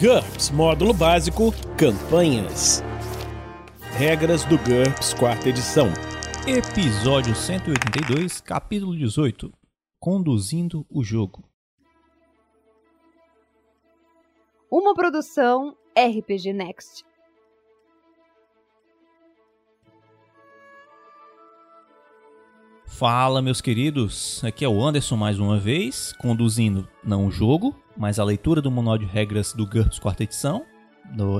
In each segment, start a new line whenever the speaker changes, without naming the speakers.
GURPS Módulo Básico Campanhas. Regras do GURPS Quarta Edição.
Episódio 182, capítulo 18 Conduzindo o jogo.
Uma produção RPG Next.
Fala, meus queridos. Aqui é o Anderson mais uma vez, conduzindo não o jogo, mas a leitura do manual de regras do GURPS quarta edição,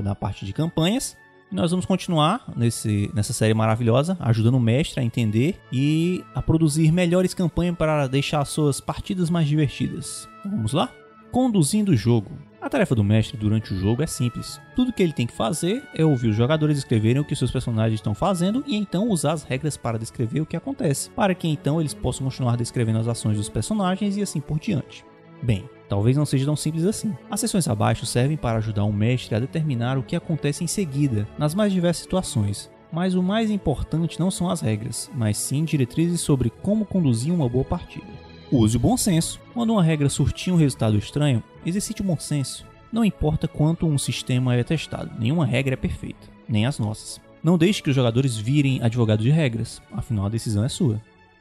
na parte de campanhas. E nós vamos continuar nesse, nessa série maravilhosa, ajudando o mestre a entender e a produzir melhores campanhas para deixar suas partidas mais divertidas. Vamos lá? Conduzindo o jogo. A tarefa do mestre durante o jogo é simples. Tudo que ele tem que fazer é ouvir os jogadores escreverem o que seus personagens estão fazendo e então usar as regras para descrever o que acontece, para que então eles possam continuar descrevendo as ações dos personagens e assim por diante. Bem, talvez não seja tão simples assim. As seções abaixo servem para ajudar o mestre a determinar o que acontece em seguida, nas mais diversas situações. Mas o mais importante não são as regras, mas sim diretrizes sobre como conduzir uma boa partida. Use o bom senso. Quando uma regra surtir um resultado estranho, exercite o bom senso. Não importa quanto um sistema é testado, nenhuma regra é perfeita, nem as nossas. Não deixe que os jogadores virem advogados de regras, afinal a decisão é sua.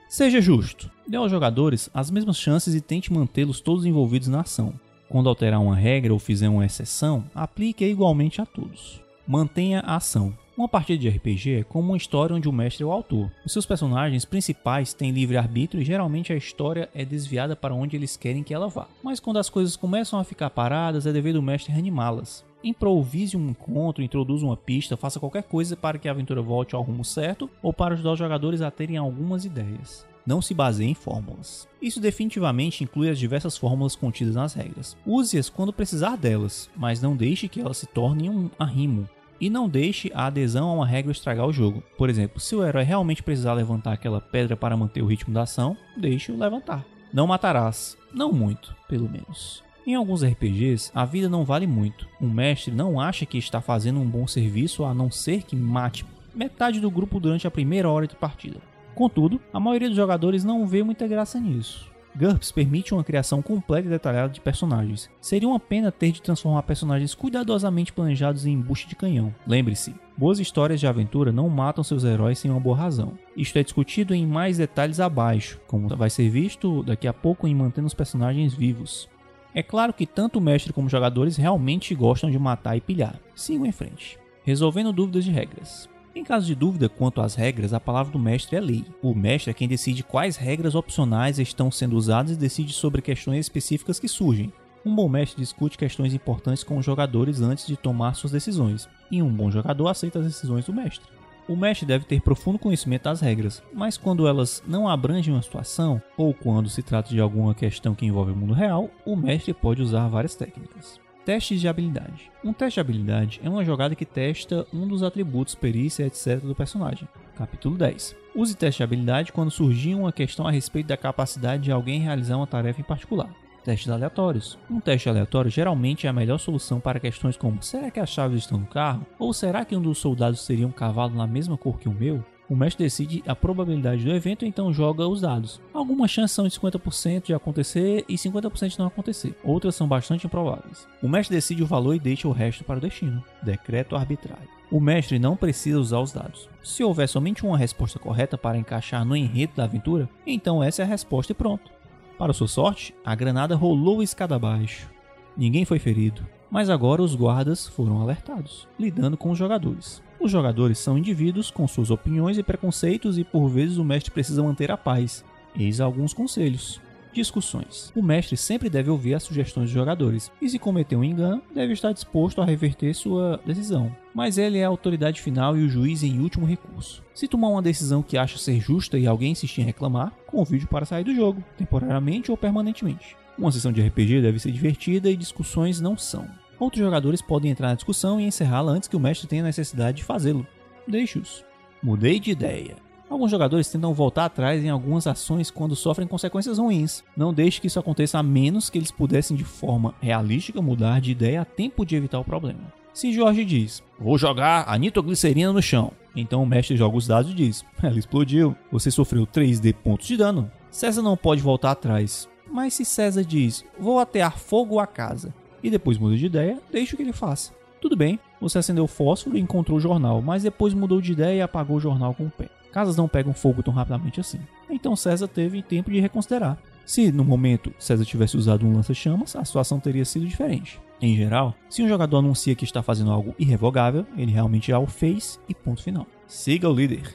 Seja justo. Dê aos jogadores as mesmas chances e tente mantê-los todos envolvidos na ação. Quando alterar uma regra ou fizer uma exceção, aplique-a igualmente a todos. Mantenha a ação. Uma partida de RPG é como uma história onde o mestre é o autor. Os seus personagens principais têm livre arbítrio e geralmente a história é desviada para onde eles querem que ela vá. Mas quando as coisas começam a ficar paradas, é dever do mestre reanimá-las. Improvise um encontro, introduza uma pista, faça qualquer coisa para que a aventura volte ao rumo certo ou para ajudar os jogadores a terem algumas ideias não se baseie em fórmulas. Isso definitivamente inclui as diversas fórmulas contidas nas regras. Use-as quando precisar delas, mas não deixe que elas se tornem um arrimo. E não deixe a adesão a uma regra estragar o jogo. Por exemplo, se o herói realmente precisar levantar aquela pedra para manter o ritmo da ação, deixe-o levantar. Não matarás. Não muito, pelo menos. Em alguns RPGs, a vida não vale muito. Um mestre não acha que está fazendo um bom serviço a não ser que mate metade do grupo durante a primeira hora de partida. Contudo, a maioria dos jogadores não vê muita graça nisso. GURPS permite uma criação completa e detalhada de personagens. Seria uma pena ter de transformar personagens cuidadosamente planejados em embuste de canhão. Lembre-se, boas histórias de aventura não matam seus heróis sem uma boa razão. Isto é discutido em mais detalhes abaixo, como vai ser visto daqui a pouco em mantendo os personagens vivos. É claro que tanto o mestre como os jogadores realmente gostam de matar e pilhar. Sigam em frente. Resolvendo dúvidas de regras. Em caso de dúvida quanto às regras, a palavra do mestre é lei. O mestre é quem decide quais regras opcionais estão sendo usadas e decide sobre questões específicas que surgem. Um bom mestre discute questões importantes com os jogadores antes de tomar suas decisões, e um bom jogador aceita as decisões do mestre. O mestre deve ter profundo conhecimento das regras, mas quando elas não abrangem uma situação, ou quando se trata de alguma questão que envolve o mundo real, o mestre pode usar várias técnicas. Testes de habilidade. Um teste de habilidade é uma jogada que testa um dos atributos, perícia, etc. do personagem. Capítulo 10. Use teste de habilidade quando surgir uma questão a respeito da capacidade de alguém realizar uma tarefa em particular. Testes aleatórios. Um teste aleatório geralmente é a melhor solução para questões como: será que as chaves estão no carro? Ou será que um dos soldados seria um cavalo na mesma cor que o meu? O mestre decide a probabilidade do evento então joga os dados. Algumas chances são de 50% de acontecer e 50% de não acontecer. Outras são bastante improváveis. O mestre decide o valor e deixa o resto para o destino. Decreto arbitrário. O mestre não precisa usar os dados. Se houver somente uma resposta correta para encaixar no enredo da aventura, então essa é a resposta e pronto. Para sua sorte, a granada rolou escada abaixo. Ninguém foi ferido, mas agora os guardas foram alertados, lidando com os jogadores. Os jogadores são indivíduos com suas opiniões e preconceitos e por vezes o mestre precisa manter a paz. Eis alguns conselhos. Discussões. O mestre sempre deve ouvir as sugestões dos jogadores e, se cometer um engano, deve estar disposto a reverter sua decisão. Mas ele é a autoridade final e o juiz em último recurso. Se tomar uma decisão que acha ser justa e alguém insistir em reclamar, convide para sair do jogo, temporariamente ou permanentemente. Uma sessão de RPG deve ser divertida e discussões não são. Outros jogadores podem entrar na discussão e encerrá-la antes que o mestre tenha necessidade de fazê-lo. Deixe-os. Mudei de ideia. Alguns jogadores tentam voltar atrás em algumas ações quando sofrem consequências ruins. Não deixe que isso aconteça a menos que eles pudessem de forma realística mudar de ideia a tempo de evitar o problema. Se Jorge diz, vou jogar a nitroglicerina no chão, então o mestre joga os dados e diz, ela explodiu, você sofreu 3D pontos de dano. César não pode voltar atrás, mas se César diz, vou atear fogo à casa, e depois muda de ideia, deixe que ele faça. Tudo bem, você acendeu o fósforo e encontrou o jornal, mas depois mudou de ideia e apagou o jornal com o pé. Casas não pegam fogo tão rapidamente assim. Então César teve tempo de reconsiderar. Se no momento César tivesse usado um lança-chamas, a situação teria sido diferente. Em geral, se um jogador anuncia que está fazendo algo irrevogável, ele realmente já o fez e ponto final. Siga o líder.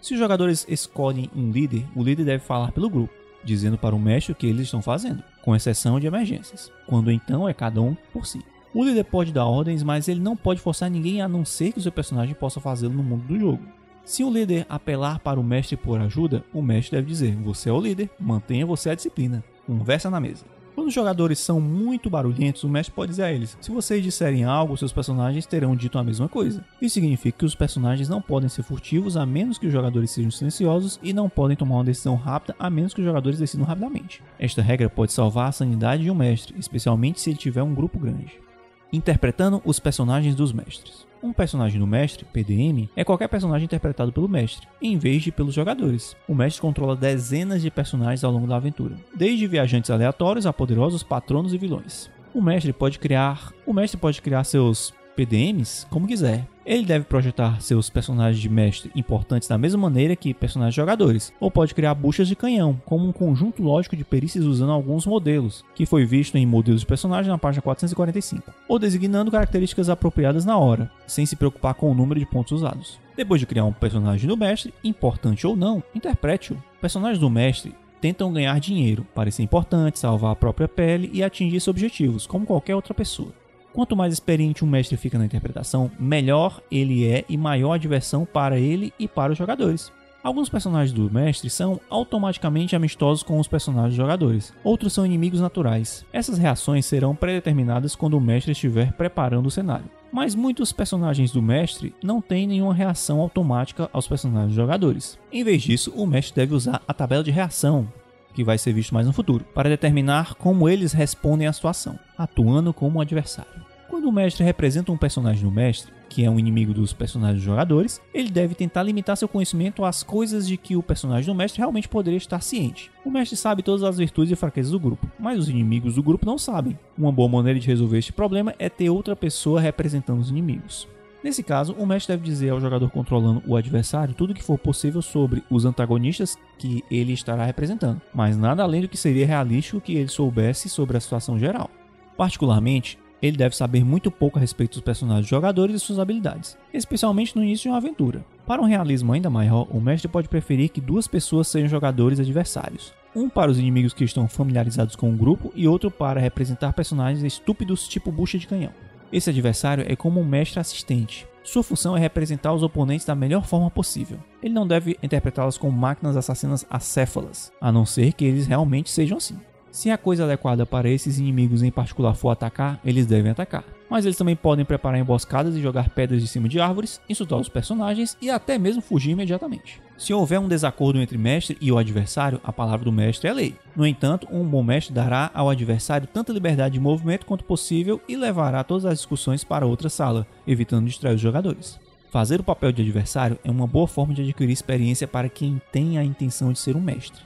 Se os jogadores escolhem um líder, o líder deve falar pelo grupo, dizendo para o mestre o que eles estão fazendo, com exceção de emergências, quando então é cada um por si. O líder pode dar ordens, mas ele não pode forçar ninguém a não ser que o seu personagem possa fazê-lo no mundo do jogo. Se o líder apelar para o mestre por ajuda, o mestre deve dizer: Você é o líder, mantenha você a disciplina. Conversa na mesa. Quando os jogadores são muito barulhentos, o mestre pode dizer a eles: se vocês disserem algo, seus personagens terão dito a mesma coisa. Isso significa que os personagens não podem ser furtivos a menos que os jogadores sejam silenciosos e não podem tomar uma decisão rápida a menos que os jogadores decidam rapidamente. Esta regra pode salvar a sanidade de um mestre, especialmente se ele tiver um grupo grande. Interpretando os personagens dos mestres. Um personagem do mestre, PDM, é qualquer personagem interpretado pelo mestre, em vez de pelos jogadores. O mestre controla dezenas de personagens ao longo da aventura, desde viajantes aleatórios a poderosos patronos e vilões. O mestre pode criar, o mestre pode criar seus PDMs como quiser. Ele deve projetar seus personagens de mestre importantes da mesma maneira que personagens jogadores, ou pode criar buchas de canhão, como um conjunto lógico de perícias usando alguns modelos, que foi visto em modelos de personagem na página 445, ou designando características apropriadas na hora, sem se preocupar com o número de pontos usados. Depois de criar um personagem do mestre, importante ou não, interprete-o. Personagens do mestre tentam ganhar dinheiro, parecer importante, salvar a própria pele e atingir seus objetivos, como qualquer outra pessoa. Quanto mais experiente um mestre fica na interpretação, melhor ele é e maior a diversão para ele e para os jogadores. Alguns personagens do mestre são automaticamente amistosos com os personagens dos jogadores, outros são inimigos naturais. Essas reações serão predeterminadas quando o mestre estiver preparando o cenário. Mas muitos personagens do mestre não têm nenhuma reação automática aos personagens dos jogadores. Em vez disso, o mestre deve usar a tabela de reação, que vai ser visto mais no futuro, para determinar como eles respondem à situação, atuando como um adversário. Quando o mestre representa um personagem do mestre, que é um inimigo dos personagens dos jogadores, ele deve tentar limitar seu conhecimento às coisas de que o personagem do mestre realmente poderia estar ciente. O mestre sabe todas as virtudes e fraquezas do grupo, mas os inimigos do grupo não sabem. Uma boa maneira de resolver este problema é ter outra pessoa representando os inimigos. Nesse caso, o mestre deve dizer ao jogador controlando o adversário tudo o que for possível sobre os antagonistas que ele estará representando, mas nada além do que seria realístico que ele soubesse sobre a situação geral. Particularmente, ele deve saber muito pouco a respeito dos personagens jogadores e suas habilidades, especialmente no início de uma aventura. Para um realismo ainda maior, o mestre pode preferir que duas pessoas sejam jogadores adversários. Um para os inimigos que estão familiarizados com o grupo e outro para representar personagens estúpidos tipo bucha de canhão. Esse adversário é como um mestre assistente. Sua função é representar os oponentes da melhor forma possível. Ele não deve interpretá-los como máquinas assassinas acéfalas, a não ser que eles realmente sejam assim. Se a coisa adequada para esses inimigos em particular for atacar, eles devem atacar. Mas eles também podem preparar emboscadas e jogar pedras de cima de árvores, insultar os personagens e até mesmo fugir imediatamente. Se houver um desacordo entre mestre e o adversário, a palavra do mestre é lei. No entanto, um bom mestre dará ao adversário tanta liberdade de movimento quanto possível e levará todas as discussões para outra sala, evitando distrair os jogadores. Fazer o papel de adversário é uma boa forma de adquirir experiência para quem tem a intenção de ser um mestre.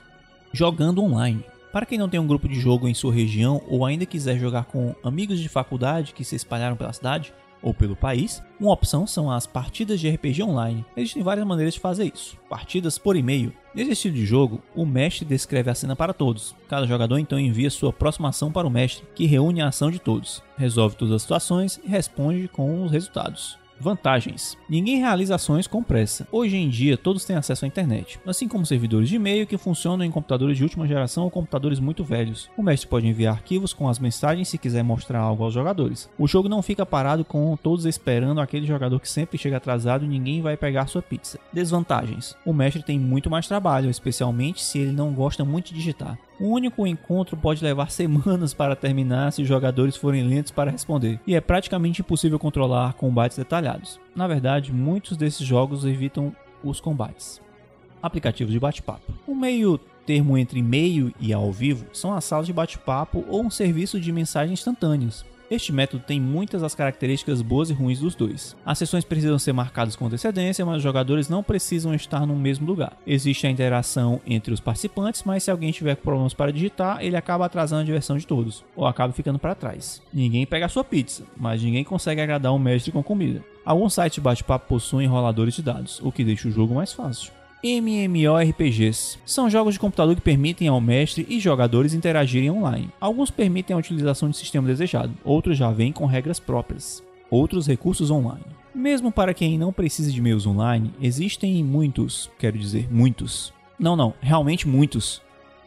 Jogando online. Para quem não tem um grupo de jogo em sua região ou ainda quiser jogar com amigos de faculdade que se espalharam pela cidade ou pelo país, uma opção são as partidas de RPG online. Existem várias maneiras de fazer isso. Partidas por e-mail. Nesse estilo de jogo, o mestre descreve a cena para todos. Cada jogador então envia sua próxima ação para o mestre, que reúne a ação de todos, resolve todas as situações e responde com os resultados. Vantagens: ninguém realiza ações com pressa. Hoje em dia, todos têm acesso à internet, assim como servidores de e-mail que funcionam em computadores de última geração ou computadores muito velhos. O mestre pode enviar arquivos com as mensagens se quiser mostrar algo aos jogadores. O jogo não fica parado com todos esperando aquele jogador que sempre chega atrasado e ninguém vai pegar sua pizza. Desvantagens: o mestre tem muito mais trabalho, especialmente se ele não gosta muito de digitar. O único encontro pode levar semanas para terminar se os jogadores forem lentos para responder, e é praticamente impossível controlar combates detalhados. Na verdade, muitos desses jogos evitam os combates. Aplicativos de bate-papo. O meio termo entre e-mail e ao vivo são as salas de bate-papo ou um serviço de mensagens instantâneas. Este método tem muitas das características boas e ruins dos dois. As sessões precisam ser marcadas com antecedência, mas os jogadores não precisam estar no mesmo lugar. Existe a interação entre os participantes, mas se alguém tiver problemas para digitar, ele acaba atrasando a diversão de todos, ou acaba ficando para trás. Ninguém pega a sua pizza, mas ninguém consegue agradar um mestre com comida. Alguns sites de bate-papo possuem roladores de dados, o que deixa o jogo mais fácil. MMORPGs são jogos de computador que permitem ao mestre e jogadores interagirem online. Alguns permitem a utilização de sistema desejado, outros já vêm com regras próprias. Outros recursos online. Mesmo para quem não precisa de meios online, existem muitos, quero dizer, muitos. Não, não, realmente muitos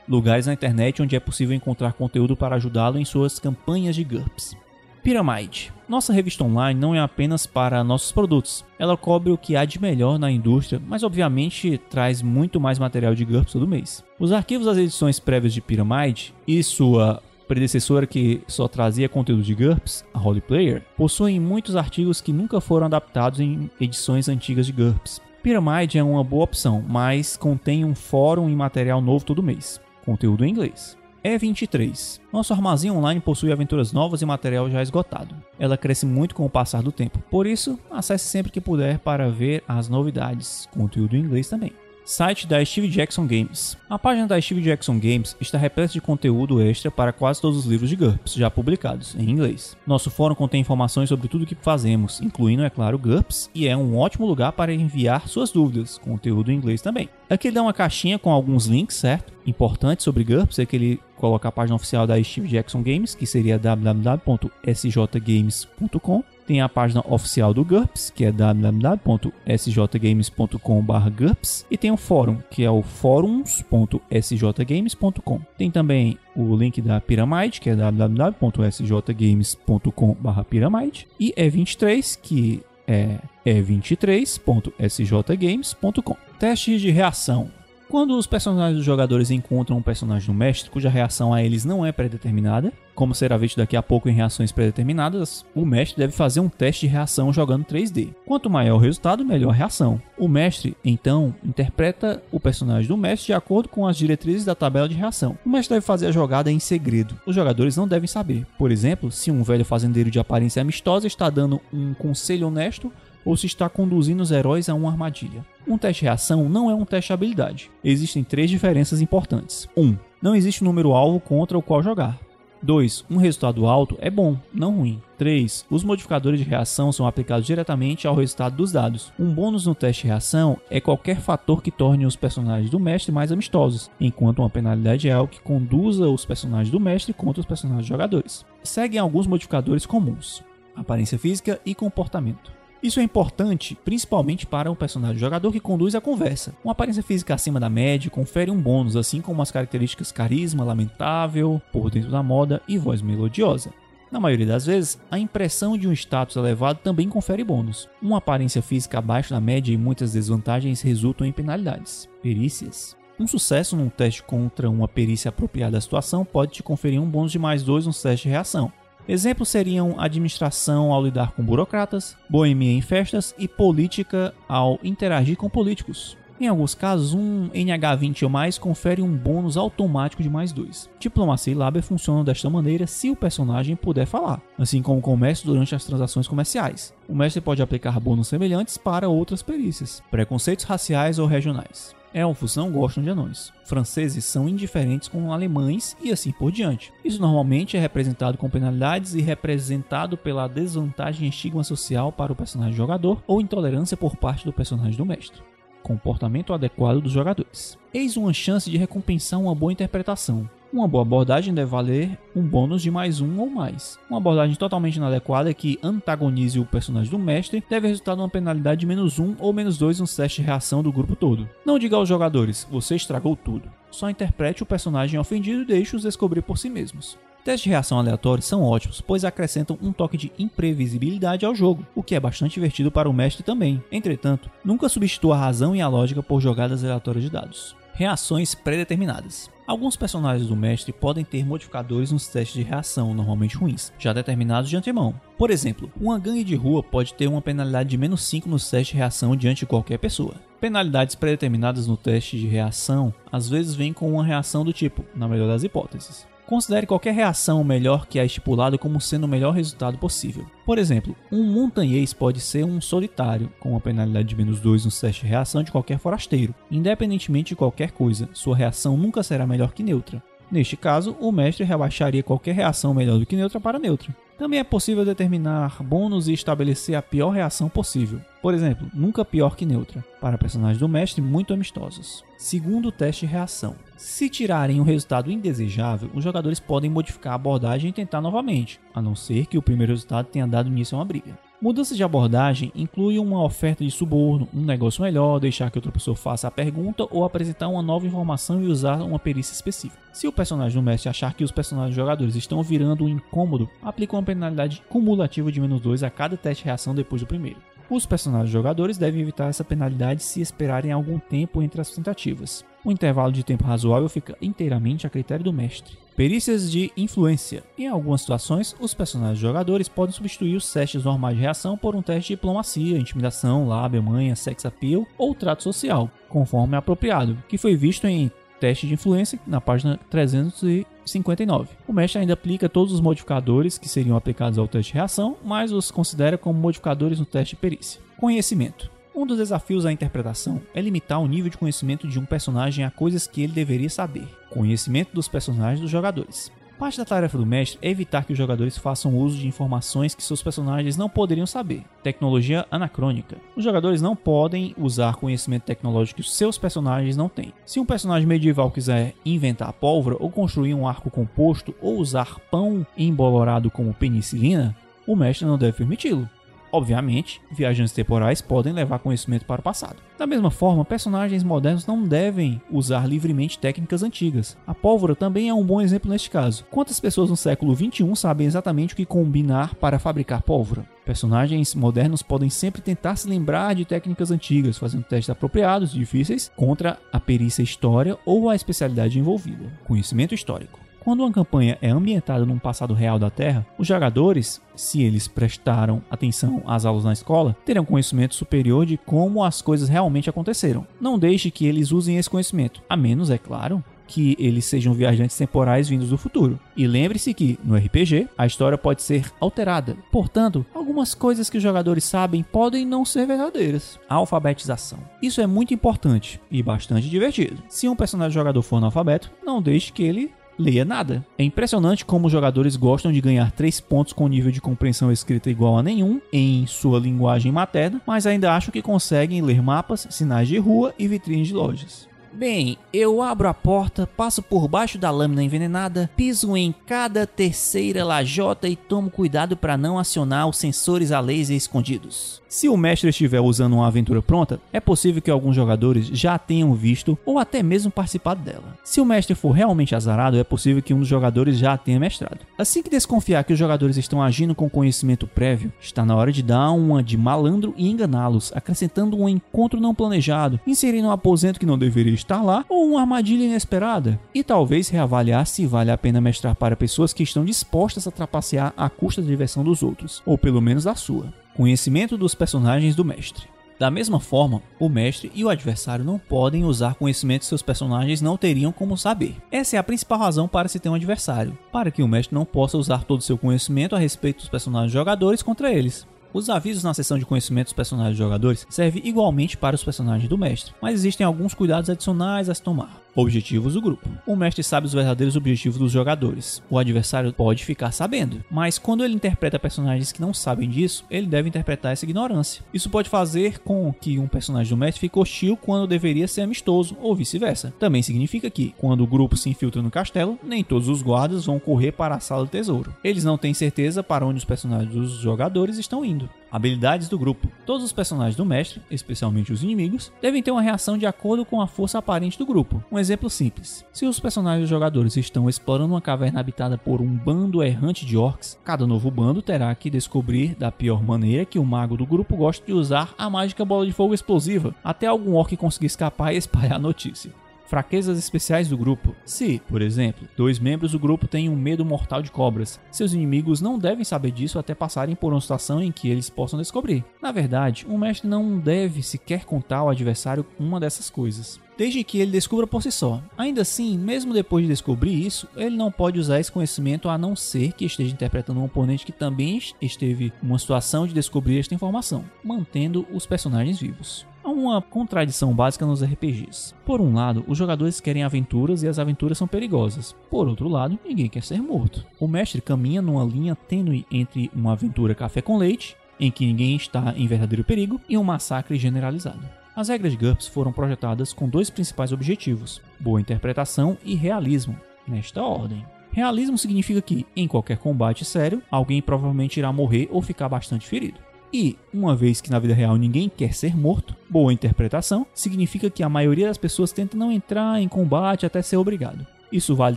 lugares na internet onde é possível encontrar conteúdo para ajudá-lo em suas campanhas de GURPS. Pyramide. Nossa revista online não é apenas para nossos produtos. Ela cobre o que há de melhor na indústria, mas obviamente traz muito mais material de GURPS todo mês. Os arquivos das edições prévias de Pyramide e sua predecessora que só trazia conteúdo de GURPS, a Holy Player, possuem muitos artigos que nunca foram adaptados em edições antigas de GURPS. Pyramide é uma boa opção, mas contém um fórum e material novo todo mês. Conteúdo em inglês. E23. Nosso armazém online possui aventuras novas e material já esgotado. Ela cresce muito com o passar do tempo, por isso, acesse sempre que puder para ver as novidades, conteúdo em inglês também site da Steve Jackson Games. A página da Steve Jackson Games está repleta de conteúdo extra para quase todos os livros de GURPS já publicados em inglês. Nosso fórum contém informações sobre tudo o que fazemos, incluindo, é claro, GURPS, e é um ótimo lugar para enviar suas dúvidas, conteúdo em inglês também. Aqui dá uma caixinha com alguns links, certo? Importante sobre GURPS é que ele coloca a página oficial da Steve Jackson Games, que seria www.sjgames.com tem a página oficial do GURPS, que é www.sjgames.com/gurps, e tem o fórum, que é o fóruns.sjgames.com. Tem também o link da Pyramide, que é www.sjgames.com/pyramide, e E23, que é e23.sjgames.com. Testes de reação. Quando os personagens dos jogadores encontram um personagem do mestre cuja reação a eles não é predeterminada, como será visto daqui a pouco em reações predeterminadas, o mestre deve fazer um teste de reação jogando 3D. Quanto maior o resultado, melhor a reação. O mestre, então, interpreta o personagem do mestre de acordo com as diretrizes da tabela de reação. O mestre deve fazer a jogada em segredo. Os jogadores não devem saber. Por exemplo, se um velho fazendeiro de aparência amistosa está dando um conselho honesto ou se está conduzindo os heróis a uma armadilha. Um teste de reação não é um teste de habilidade. Existem três diferenças importantes. 1. Um, não existe um número alvo contra o qual jogar. 2. Um resultado alto é bom, não ruim. 3. Os modificadores de reação são aplicados diretamente ao resultado dos dados. Um bônus no teste de reação é qualquer fator que torne os personagens do mestre mais amistosos, enquanto uma penalidade é algo que conduza os personagens do mestre contra os personagens jogadores. Seguem alguns modificadores comuns: aparência física e comportamento. Isso é importante principalmente para um personagem jogador que conduz a conversa. Uma aparência física acima da média confere um bônus, assim como as características carisma, lamentável, por dentro da moda e voz melodiosa. Na maioria das vezes, a impressão de um status elevado também confere bônus. Uma aparência física abaixo da média e muitas desvantagens resultam em penalidades. Perícias. Um sucesso num teste contra uma perícia apropriada à situação pode te conferir um bônus de mais dois nos testes de reação. Exemplos seriam administração ao lidar com burocratas, boemia em festas e política ao interagir com políticos. Em alguns casos, um NH20 ou mais confere um bônus automático de mais 2. Diplomacia e lábia funcionam desta maneira se o personagem puder falar, assim como o comércio durante as transações comerciais. O mestre pode aplicar bônus semelhantes para outras perícias, preconceitos raciais ou regionais. Elfos não gostam de anões. Franceses são indiferentes com alemães e assim por diante. Isso normalmente é representado com penalidades e representado pela desvantagem estigma social para o personagem jogador ou intolerância por parte do personagem do mestre. Comportamento adequado dos jogadores. Eis uma chance de recompensar uma boa interpretação. Uma boa abordagem deve valer um bônus de mais um ou mais. Uma abordagem totalmente inadequada que antagonize o personagem do mestre deve resultar numa penalidade de menos um ou menos dois no teste de reação do grupo todo. Não diga aos jogadores, você estragou tudo. Só interprete o personagem ofendido e deixe-os descobrir por si mesmos. Testes de reação aleatórios são ótimos, pois acrescentam um toque de imprevisibilidade ao jogo, o que é bastante divertido para o mestre também. Entretanto, nunca substitua a razão e a lógica por jogadas aleatórias de dados. Reações predeterminadas. Alguns personagens do mestre podem ter modificadores nos testes de reação, normalmente ruins, já determinados de antemão. Por exemplo, uma gangue de rua pode ter uma penalidade de menos 5 nos testes de reação diante de qualquer pessoa. Penalidades predeterminadas no teste de reação às vezes vêm com uma reação do tipo, na melhor das hipóteses. Considere qualquer reação melhor que a estipulada como sendo o melhor resultado possível. Por exemplo, um montanhês pode ser um solitário, com uma penalidade de menos 2 no teste de reação de qualquer forasteiro. Independentemente de qualquer coisa, sua reação nunca será melhor que neutra. Neste caso, o mestre rebaixaria qualquer reação melhor do que neutra para neutra. Também é possível determinar bônus e estabelecer a pior reação possível. Por exemplo, nunca pior que neutra, para personagens do mestre muito amistosos. Segundo teste reação. Se tirarem um resultado indesejável, os jogadores podem modificar a abordagem e tentar novamente, a não ser que o primeiro resultado tenha dado início a uma briga. Mudança de abordagem inclui uma oferta de suborno, um negócio melhor, deixar que outra pessoa faça a pergunta ou apresentar uma nova informação e usar uma perícia específica. Se o personagem do mestre achar que os personagens jogadores estão virando um incômodo, aplica uma penalidade cumulativa de menos 2 a cada teste de reação depois do primeiro. Os personagens jogadores devem evitar essa penalidade se esperarem algum tempo entre as tentativas. O intervalo de tempo razoável fica inteiramente a critério do mestre. Perícias de influência. Em algumas situações, os personagens jogadores podem substituir os testes normais de reação por um teste de diplomacia, intimidação, lábia, manha, sex appeal ou trato social, conforme apropriado, que foi visto em teste de influência na página 359. O mestre ainda aplica todos os modificadores que seriam aplicados ao teste de reação, mas os considera como modificadores no teste de perícia. Conhecimento. Um dos desafios à interpretação é limitar o nível de conhecimento de um personagem a coisas que ele deveria saber. Conhecimento dos personagens dos jogadores. Parte da tarefa do mestre é evitar que os jogadores façam uso de informações que seus personagens não poderiam saber. Tecnologia anacrônica. Os jogadores não podem usar conhecimento tecnológico que seus personagens não têm. Se um personagem medieval quiser inventar pólvora ou construir um arco composto ou usar pão embolorado como penicilina, o mestre não deve permiti-lo. Obviamente, viajantes temporais podem levar conhecimento para o passado. Da mesma forma, personagens modernos não devem usar livremente técnicas antigas. A pólvora também é um bom exemplo neste caso. Quantas pessoas no século XXI sabem exatamente o que combinar para fabricar pólvora? Personagens modernos podem sempre tentar se lembrar de técnicas antigas, fazendo testes apropriados e difíceis contra a perícia história ou a especialidade envolvida. Conhecimento histórico. Quando uma campanha é ambientada num passado real da Terra, os jogadores, se eles prestaram atenção às aulas na escola, terão conhecimento superior de como as coisas realmente aconteceram. Não deixe que eles usem esse conhecimento, a menos, é claro, que eles sejam viajantes temporais vindos do futuro. E lembre-se que, no RPG, a história pode ser alterada. Portanto, algumas coisas que os jogadores sabem podem não ser verdadeiras. alfabetização. Isso é muito importante e bastante divertido. Se um personagem jogador for analfabeto, não deixe que ele leia nada. É impressionante como os jogadores gostam de ganhar 3 pontos com nível de compreensão escrita igual a nenhum em sua linguagem materna, mas ainda acham que conseguem ler mapas, sinais de rua e vitrines de lojas. Bem, eu abro a porta, passo por baixo da lâmina envenenada, piso em cada terceira lajota e tomo cuidado para não acionar os sensores a laser escondidos. Se o mestre estiver usando uma aventura pronta, é possível que alguns jogadores já tenham visto ou até mesmo participado dela. Se o mestre for realmente azarado, é possível que um dos jogadores já tenha mestrado. Assim que desconfiar que os jogadores estão agindo com conhecimento prévio, está na hora de dar uma de malandro e enganá-los, acrescentando um encontro não planejado, inserindo um aposento que não deveria estar lá ou uma armadilha inesperada. E talvez reavaliar se vale a pena mestrar para pessoas que estão dispostas a trapacear à custa da diversão dos outros, ou pelo menos da sua. Conhecimento dos personagens do mestre. Da mesma forma, o mestre e o adversário não podem usar conhecimento que seus personagens não teriam como saber. Essa é a principal razão para se ter um adversário, para que o mestre não possa usar todo o seu conhecimento a respeito dos personagens jogadores contra eles. Os avisos na seção de conhecimento dos personagens jogadores servem igualmente para os personagens do mestre, mas existem alguns cuidados adicionais a se tomar. Objetivos do grupo. O mestre sabe os verdadeiros objetivos dos jogadores. O adversário pode ficar sabendo, mas quando ele interpreta personagens que não sabem disso, ele deve interpretar essa ignorância. Isso pode fazer com que um personagem do mestre fique hostil quando deveria ser amistoso, ou vice-versa. Também significa que, quando o grupo se infiltra no castelo, nem todos os guardas vão correr para a sala do tesouro. Eles não têm certeza para onde os personagens dos jogadores estão indo. Habilidades do grupo. Todos os personagens do mestre, especialmente os inimigos, devem ter uma reação de acordo com a força aparente do grupo. Um exemplo simples: se os personagens dos jogadores estão explorando uma caverna habitada por um bando errante de orcs, cada novo bando terá que descobrir da pior maneira que o mago do grupo gosta de usar a mágica bola de fogo explosiva, até algum orc conseguir escapar e espalhar a notícia. Fraquezas especiais do grupo. Se, por exemplo, dois membros do grupo têm um medo mortal de cobras, seus inimigos não devem saber disso até passarem por uma situação em que eles possam descobrir. Na verdade, um mestre não deve sequer contar ao adversário uma dessas coisas desde que ele descubra por si só. Ainda assim, mesmo depois de descobrir isso, ele não pode usar esse conhecimento a não ser que esteja interpretando um oponente que também esteve em uma situação de descobrir esta informação, mantendo os personagens vivos. Há uma contradição básica nos RPGs. Por um lado, os jogadores querem aventuras e as aventuras são perigosas. Por outro lado, ninguém quer ser morto. O mestre caminha numa linha tênue entre uma aventura café com leite, em que ninguém está em verdadeiro perigo, e um massacre generalizado. As regras de GURPS foram projetadas com dois principais objetivos: boa interpretação e realismo, nesta ordem. Realismo significa que, em qualquer combate sério, alguém provavelmente irá morrer ou ficar bastante ferido. E, uma vez que na vida real ninguém quer ser morto, boa interpretação significa que a maioria das pessoas tenta não entrar em combate até ser obrigado. Isso vale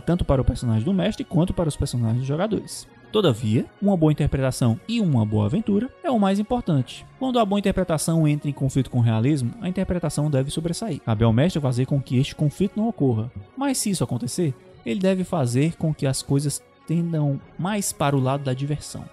tanto para o personagem do mestre quanto para os personagens dos jogadores. Todavia, uma boa interpretação e uma boa aventura é o mais importante. Quando a boa interpretação entra em conflito com o realismo, a interpretação deve sobressair. Cabe ao mestre fazer com que este conflito não ocorra. Mas se isso acontecer, ele deve fazer com que as coisas tendam mais para o lado da diversão.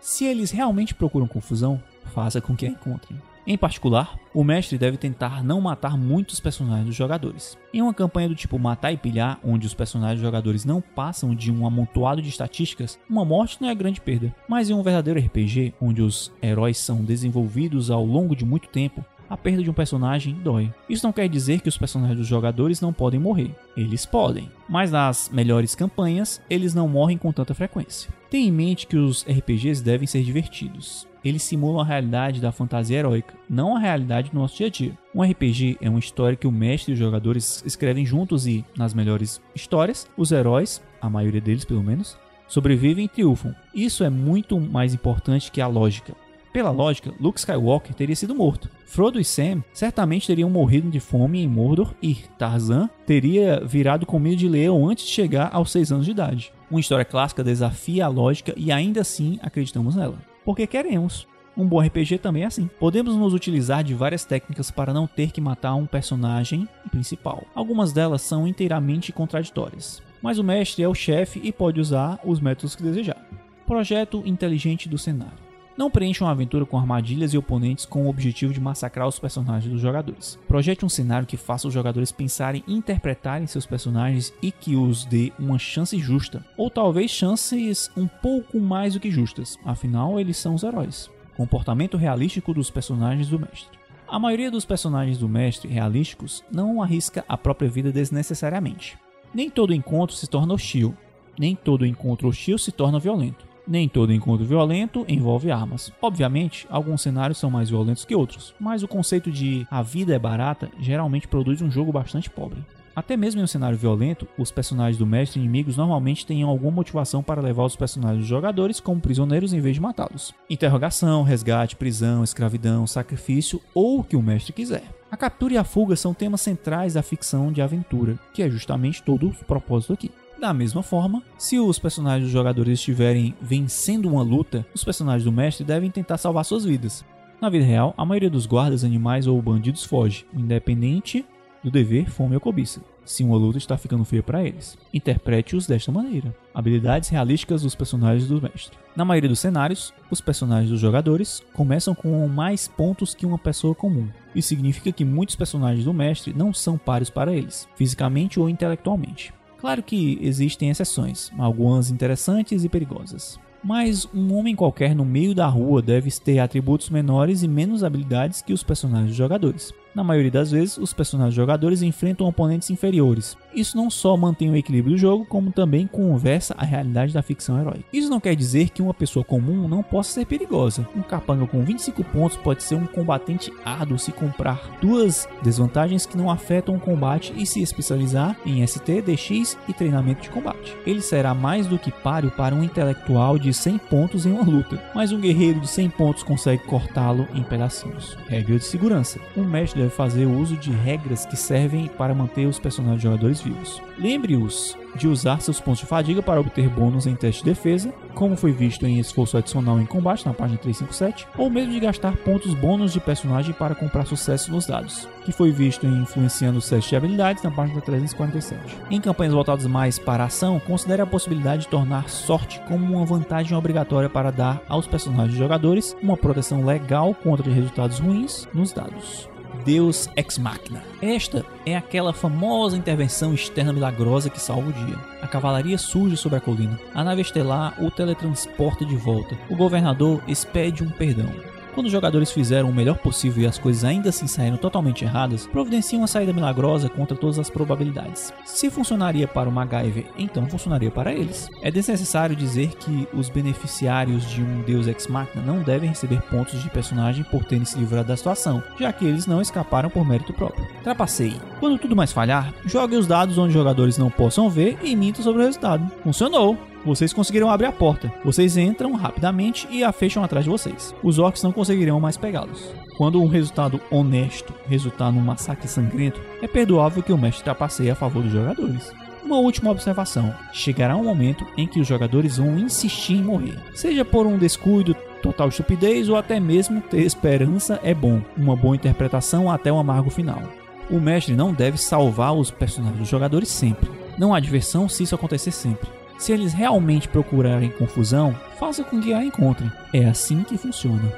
Se eles realmente procuram confusão, faça com que a encontrem. Em particular, o mestre deve tentar não matar muitos personagens dos jogadores. Em uma campanha do tipo matar e pilhar, onde os personagens dos jogadores não passam de um amontoado de estatísticas, uma morte não é grande perda. Mas em um verdadeiro RPG, onde os heróis são desenvolvidos ao longo de muito tempo, a perda de um personagem dói. Isso não quer dizer que os personagens dos jogadores não podem morrer. Eles podem, mas nas melhores campanhas, eles não morrem com tanta frequência. Tenha em mente que os RPGs devem ser divertidos. Eles simulam a realidade da fantasia heróica, não a realidade do nosso dia a dia. Um RPG é uma história que o mestre e os jogadores escrevem juntos e, nas melhores histórias, os heróis, a maioria deles pelo menos, sobrevivem e triunfam. Isso é muito mais importante que a lógica. Pela lógica, Luke Skywalker teria sido morto. Frodo e Sam certamente teriam morrido de fome em Mordor e Tarzan teria virado comida de leão antes de chegar aos 6 anos de idade. Uma história clássica desafia a lógica e ainda assim acreditamos nela. Porque queremos. Um bom RPG também é assim. Podemos nos utilizar de várias técnicas para não ter que matar um personagem principal. Algumas delas são inteiramente contraditórias. Mas o mestre é o chefe e pode usar os métodos que desejar. Projeto inteligente do cenário. Não preencha uma aventura com armadilhas e oponentes com o objetivo de massacrar os personagens dos jogadores. Projete um cenário que faça os jogadores pensarem e interpretarem seus personagens e que os dê uma chance justa, ou talvez chances um pouco mais do que justas, afinal eles são os heróis. Comportamento realístico dos personagens do mestre. A maioria dos personagens do mestre realísticos não arrisca a própria vida desnecessariamente. Nem todo encontro se torna hostil, nem todo encontro hostil se torna violento. Nem todo encontro violento envolve armas. Obviamente, alguns cenários são mais violentos que outros, mas o conceito de a vida é barata geralmente produz um jogo bastante pobre. Até mesmo em um cenário violento, os personagens do mestre inimigos normalmente têm alguma motivação para levar os personagens dos jogadores como prisioneiros em vez de matá-los. Interrogação, resgate, prisão, escravidão, sacrifício ou o que o mestre quiser. A captura e a fuga são temas centrais da ficção de aventura, que é justamente todo o propósito aqui. Da mesma forma, se os personagens dos jogadores estiverem vencendo uma luta, os personagens do mestre devem tentar salvar suas vidas. Na vida real, a maioria dos guardas, animais ou bandidos foge, independente do dever, fome ou cobiça, se uma luta está ficando feia para eles. Interprete-os desta maneira. Habilidades realísticas dos personagens do mestre. Na maioria dos cenários, os personagens dos jogadores começam com mais pontos que uma pessoa comum. Isso significa que muitos personagens do mestre não são pares para eles, fisicamente ou intelectualmente. Claro que existem exceções, algumas interessantes e perigosas. Mas um homem qualquer no meio da rua deve ter atributos menores e menos habilidades que os personagens jogadores. Na maioria das vezes, os personagens jogadores enfrentam oponentes inferiores. Isso não só mantém o equilíbrio do jogo, como também conversa a realidade da ficção heróica. Isso não quer dizer que uma pessoa comum não possa ser perigosa. Um capanga com 25 pontos pode ser um combatente árduo se comprar duas desvantagens que não afetam o combate e se especializar em ST, DX e treinamento de combate. Ele será mais do que páreo para um intelectual de 100 pontos em uma luta, mas um guerreiro de 100 pontos consegue cortá-lo em pedacinhos. Regra de segurança. Um mestre deve fazer uso de regras que servem para manter os personagens jogadores vivos. Lembre-os de usar seus pontos de fadiga para obter bônus em teste de defesa, como foi visto em esforço adicional em combate na página 357, ou mesmo de gastar pontos bônus de personagem para comprar sucesso nos dados, que foi visto em influenciando os testes de habilidades na página 347. Em campanhas voltadas mais para a ação, considere a possibilidade de tornar sorte como uma vantagem obrigatória para dar aos personagens jogadores uma proteção legal contra resultados ruins nos dados. Deus Ex Machina. Esta é aquela famosa intervenção externa milagrosa que salva o dia. A cavalaria surge sobre a colina. A nave estelar o teletransporta de volta. O governador expede um perdão. Quando os jogadores fizeram o melhor possível e as coisas ainda assim saíram totalmente erradas, providenciam uma saída milagrosa contra todas as probabilidades. Se funcionaria para o MacGyver, então funcionaria para eles. É desnecessário dizer que os beneficiários de um Deus Ex Machina não devem receber pontos de personagem por terem se livrado da situação, já que eles não escaparam por mérito próprio. Trapaceie. Quando tudo mais falhar, jogue os dados onde jogadores não possam ver e minta sobre o resultado. Funcionou! Vocês conseguiram abrir a porta. Vocês entram rapidamente e a fecham atrás de vocês. Os orcs não conseguirão mais pegá-los. Quando um resultado honesto resultar num massacre sangrento, é perdoável que o mestre trapaceie a favor dos jogadores. Uma última observação: chegará um momento em que os jogadores vão insistir em morrer, seja por um descuido, total estupidez ou até mesmo ter esperança é bom, uma boa interpretação até o amargo final. O mestre não deve salvar os personagens dos jogadores sempre. Não há diversão se isso acontecer sempre. Se eles realmente procurarem confusão, faça com que a encontrem. É assim que funciona.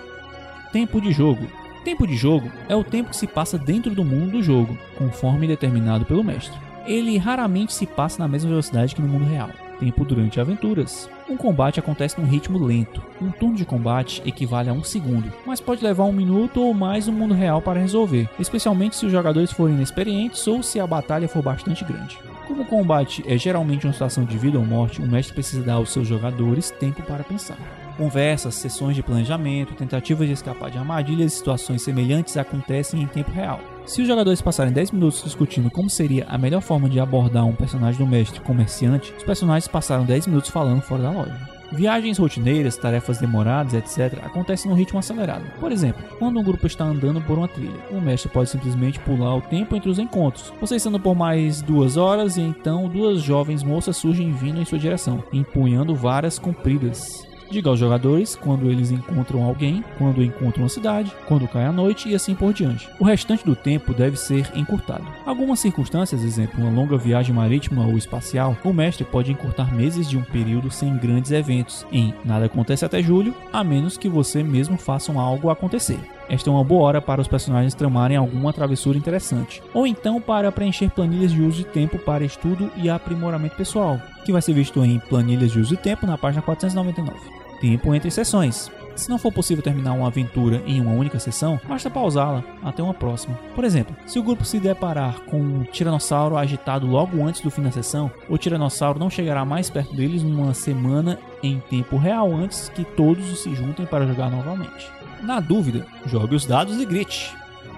Tempo de jogo. Tempo de jogo é o tempo que se passa dentro do mundo do jogo, conforme determinado pelo mestre. Ele raramente se passa na mesma velocidade que no mundo real. Tempo durante aventuras. Um combate acontece num ritmo lento. Um turno de combate equivale a um segundo, mas pode levar um minuto ou mais no mundo real para resolver, especialmente se os jogadores forem inexperientes ou se a batalha for bastante grande. Como o combate é geralmente uma situação de vida ou morte, o mestre precisa dar aos seus jogadores tempo para pensar. Conversas, sessões de planejamento, tentativas de escapar de armadilhas e situações semelhantes acontecem em tempo real. Se os jogadores passarem 10 minutos discutindo como seria a melhor forma de abordar um personagem do mestre comerciante, os personagens passaram 10 minutos falando fora da loja. Viagens rotineiras, tarefas demoradas, etc., acontecem num ritmo acelerado. Por exemplo, quando um grupo está andando por uma trilha, o mestre pode simplesmente pular o tempo entre os encontros. Vocês andam por mais duas horas e então duas jovens moças surgem vindo em sua direção, empunhando varas compridas. Diga aos jogadores quando eles encontram alguém, quando encontram uma cidade, quando cai a noite e assim por diante. O restante do tempo deve ser encurtado. Algumas circunstâncias, exemplo, uma longa viagem marítima ou espacial, o mestre pode encurtar meses de um período sem grandes eventos. Em nada acontece até julho, a menos que você mesmo faça algo acontecer. Esta é uma boa hora para os personagens tramarem alguma travessura interessante, ou então para preencher planilhas de uso de tempo para estudo e aprimoramento pessoal, que vai ser visto em Planilhas de uso de tempo na página 499 tempo entre sessões. Se não for possível terminar uma aventura em uma única sessão, basta pausá-la até uma próxima. Por exemplo, se o grupo se deparar com um tiranossauro agitado logo antes do fim da sessão, o tiranossauro não chegará mais perto deles numa semana em tempo real antes que todos se juntem para jogar novamente. Na dúvida, jogue os dados e grite.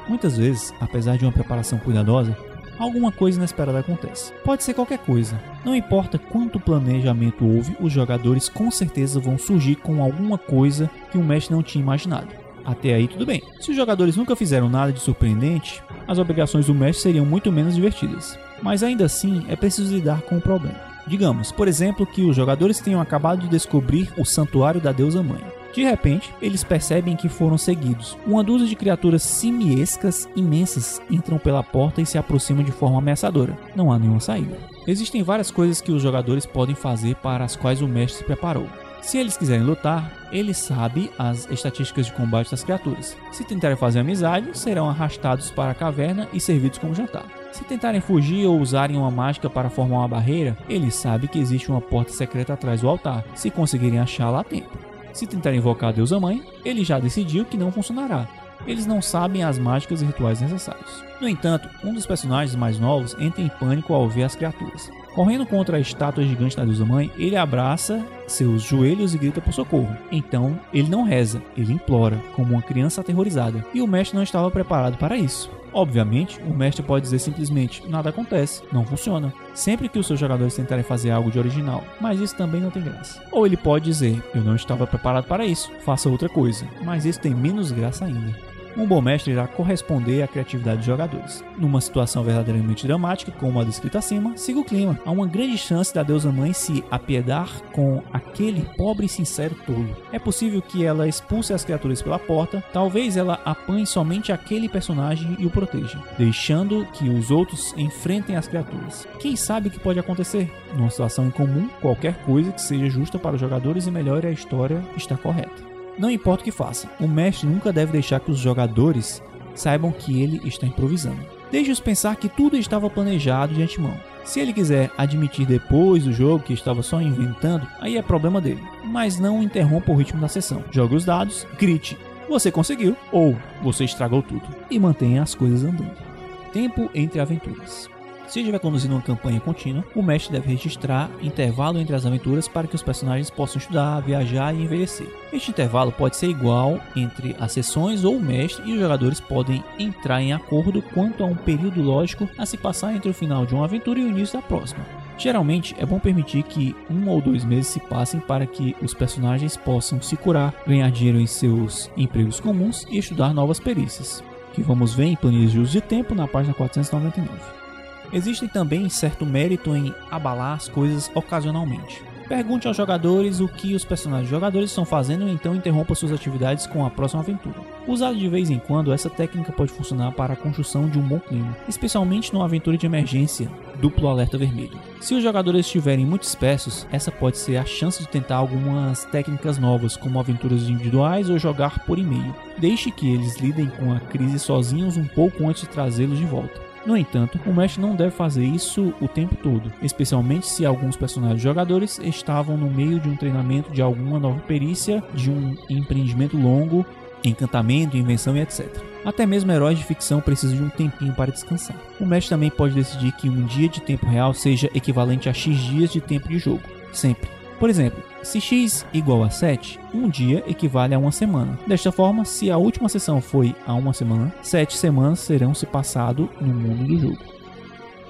Muitas vezes, apesar de uma preparação cuidadosa, alguma coisa inesperada acontece. Pode ser qualquer coisa. Não importa quanto planejamento houve, os jogadores com certeza vão surgir com alguma coisa que o mestre não tinha imaginado. Até aí tudo bem. Se os jogadores nunca fizeram nada de surpreendente, as obrigações do mestre seriam muito menos divertidas. Mas ainda assim é preciso lidar com o problema. Digamos, por exemplo, que os jogadores tenham acabado de descobrir o santuário da deusa mãe. De repente, eles percebem que foram seguidos. Uma dúzia de criaturas simiescas imensas entram pela porta e se aproximam de forma ameaçadora. Não há nenhuma saída. Existem várias coisas que os jogadores podem fazer para as quais o mestre se preparou. Se eles quiserem lutar, ele sabe as estatísticas de combate das criaturas. Se tentarem fazer amizade, serão arrastados para a caverna e servidos como jantar. Se tentarem fugir ou usarem uma mágica para formar uma barreira, ele sabe que existe uma porta secreta atrás do altar, se conseguirem achá-la a tempo. Se tentar invocar a deusa mãe, ele já decidiu que não funcionará. Eles não sabem as mágicas e rituais necessários. No entanto, um dos personagens mais novos entra em pânico ao ver as criaturas. Correndo contra a estátua gigante da deusa mãe, ele abraça seus joelhos e grita por socorro. Então, ele não reza, ele implora, como uma criança aterrorizada. E o mestre não estava preparado para isso. Obviamente, o mestre pode dizer simplesmente: nada acontece, não funciona. Sempre que os seus jogadores tentarem fazer algo de original, mas isso também não tem graça. Ou ele pode dizer: eu não estava preparado para isso, faça outra coisa, mas isso tem menos graça ainda. Um bom mestre irá corresponder à criatividade dos jogadores. Numa situação verdadeiramente dramática, como a descrita acima, siga o clima. Há uma grande chance da deusa mãe se apiedar com aquele pobre e sincero tolo. É possível que ela expulse as criaturas pela porta, talvez ela apanhe somente aquele personagem e o proteja, deixando que os outros enfrentem as criaturas. Quem sabe o que pode acontecer? Numa situação incomum, qualquer coisa que seja justa para os jogadores e melhore a história está correta. Não importa o que faça, o mestre nunca deve deixar que os jogadores saibam que ele está improvisando. Deixe-os pensar que tudo estava planejado de antemão. Se ele quiser admitir depois do jogo que estava só inventando, aí é problema dele. Mas não interrompa o ritmo da sessão. Jogue os dados, grite, você conseguiu ou você estragou tudo e mantenha as coisas andando. Tempo entre aventuras. Se estiver conduzindo uma campanha contínua, o mestre deve registrar intervalo entre as aventuras para que os personagens possam estudar, viajar e envelhecer. Este intervalo pode ser igual entre as sessões ou o mestre e os jogadores podem entrar em acordo quanto a um período lógico a se passar entre o final de uma aventura e o início da próxima. Geralmente é bom permitir que um ou dois meses se passem para que os personagens possam se curar, ganhar dinheiro em seus empregos comuns e estudar novas perícias, que vamos ver em planilhas de uso de tempo na página 499. Existe também certo mérito em abalar as coisas ocasionalmente. Pergunte aos jogadores o que os personagens jogadores estão fazendo e então interrompa suas atividades com a próxima aventura. Usado de vez em quando, essa técnica pode funcionar para a construção de um bom clima, especialmente numa aventura de emergência, duplo alerta vermelho. Se os jogadores estiverem muito espessos, essa pode ser a chance de tentar algumas técnicas novas, como aventuras individuais ou jogar por e-mail. Deixe que eles lidem com a crise sozinhos um pouco antes de trazê-los de volta. No entanto, o mestre não deve fazer isso o tempo todo, especialmente se alguns personagens jogadores estavam no meio de um treinamento de alguma nova perícia, de um empreendimento longo, encantamento, invenção e etc. Até mesmo heróis de ficção precisam de um tempinho para descansar. O mestre também pode decidir que um dia de tempo real seja equivalente a X dias de tempo de jogo, sempre. Por exemplo, se x igual a 7, um dia equivale a uma semana. Desta forma, se a última sessão foi há uma semana, 7 semanas serão se passado no mundo do jogo.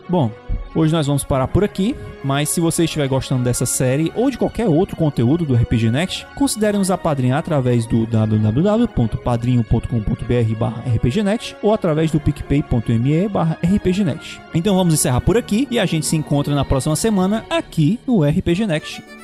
Bom, hoje nós vamos parar por aqui, mas se você estiver gostando dessa série ou de qualquer outro conteúdo do RPG Next, considere nos apadrinhar através do www.padrinho.com.br rpgnext ou através do picpay.me rpgnext. Então vamos encerrar por aqui e a gente se encontra na próxima semana aqui no RPG Next.